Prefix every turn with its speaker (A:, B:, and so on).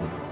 A: Bye.